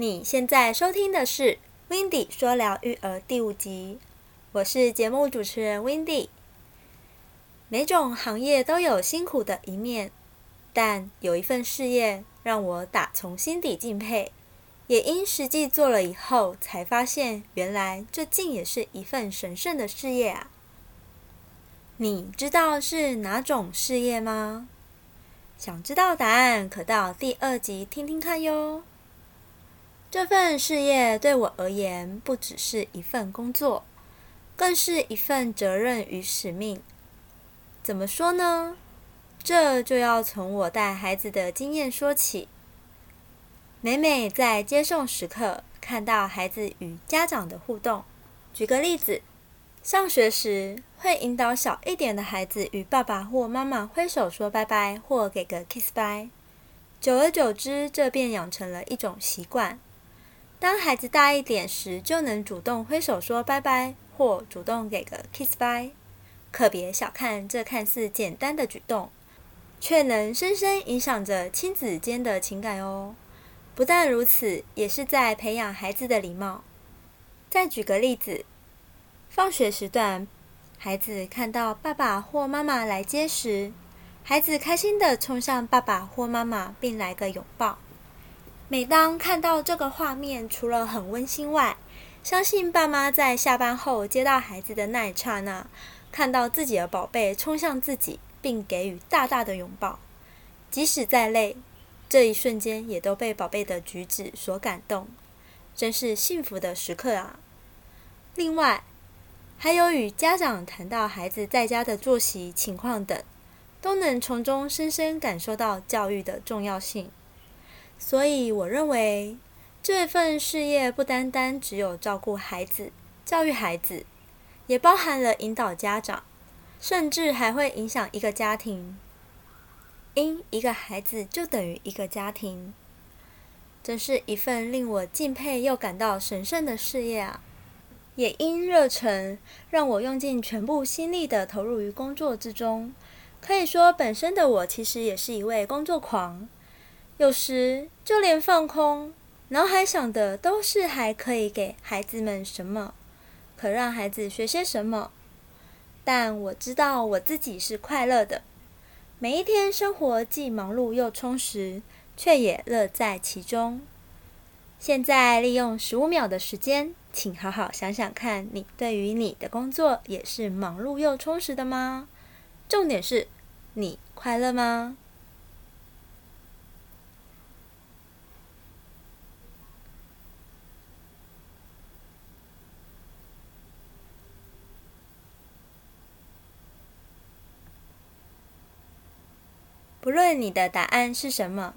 你现在收听的是《w i n d y 说聊育儿》第五集，我是节目主持人 w i n d y 每种行业都有辛苦的一面，但有一份事业让我打从心底敬佩，也因实际做了以后，才发现原来这竟也是一份神圣的事业啊！你知道是哪种事业吗？想知道答案，可到第二集听听看哟。这份事业对我而言，不只是一份工作，更是一份责任与使命。怎么说呢？这就要从我带孩子的经验说起。每每在接送时刻，看到孩子与家长的互动。举个例子。上学时，会引导小一点的孩子与爸爸或妈妈挥手说拜拜，或给个 kiss by，。久而久之，这便养成了一种习惯。当孩子大一点时，就能主动挥手说拜拜，或主动给个 kiss bye。可别小看这看似简单的举动，却能深深影响着亲子间的情感哦。不但如此，也是在培养孩子的礼貌。再举个例子。放学时段，孩子看到爸爸或妈妈来接时，孩子开心的冲向爸爸或妈妈，并来个拥抱。每当看到这个画面，除了很温馨外，相信爸妈在下班后接到孩子的那一刹那，看到自己的宝贝冲向自己，并给予大大的拥抱，即使再累，这一瞬间也都被宝贝的举止所感动，真是幸福的时刻啊！另外，还有与家长谈到孩子在家的作息情况等，都能从中深深感受到教育的重要性。所以，我认为这份事业不单单只有照顾孩子、教育孩子，也包含了引导家长，甚至还会影响一个家庭。因一个孩子就等于一个家庭，真是一份令我敬佩又感到神圣的事业啊！也因热忱，让我用尽全部心力的投入于工作之中。可以说，本身的我其实也是一位工作狂。有时就连放空，脑海想的都是还可以给孩子们什么，可让孩子学些什么。但我知道我自己是快乐的，每一天生活既忙碌又充实，却也乐在其中。现在利用十五秒的时间。请好好想想看，你对于你的工作也是忙碌又充实的吗？重点是，你快乐吗？无论你的答案是什么，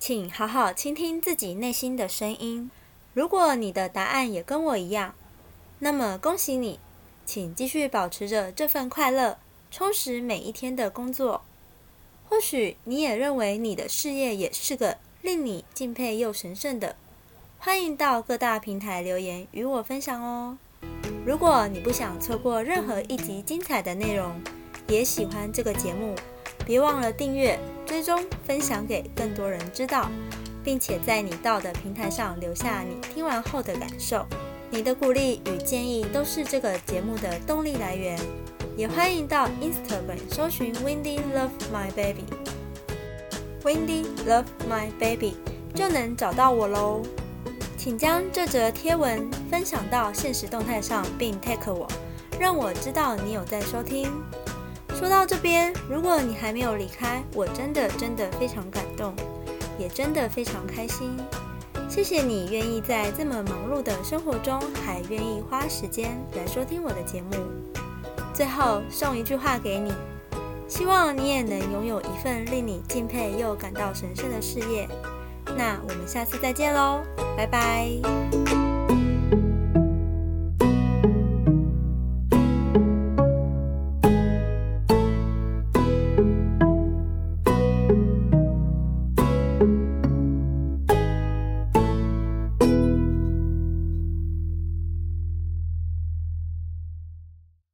请好好倾听自己内心的声音。如果你的答案也跟我一样，那么恭喜你，请继续保持着这份快乐，充实每一天的工作。或许你也认为你的事业也是个令你敬佩又神圣的，欢迎到各大平台留言与我分享哦。如果你不想错过任何一集精彩的内容，也喜欢这个节目，别忘了订阅、追踪、分享给更多人知道。并且在你到的平台上留下你听完后的感受，你的鼓励与建议都是这个节目的动力来源。也欢迎到 Instagram 搜寻 Windy Love My Baby，Windy Love My Baby 就能找到我喽。请将这则贴文分享到现实动态上，并 tag 我，让我知道你有在收听。说到这边，如果你还没有离开，我真的真的非常感动。也真的非常开心，谢谢你愿意在这么忙碌的生活中，还愿意花时间来收听我的节目。最后送一句话给你，希望你也能拥有一份令你敬佩又感到神圣的事业。那我们下次再见喽，拜拜。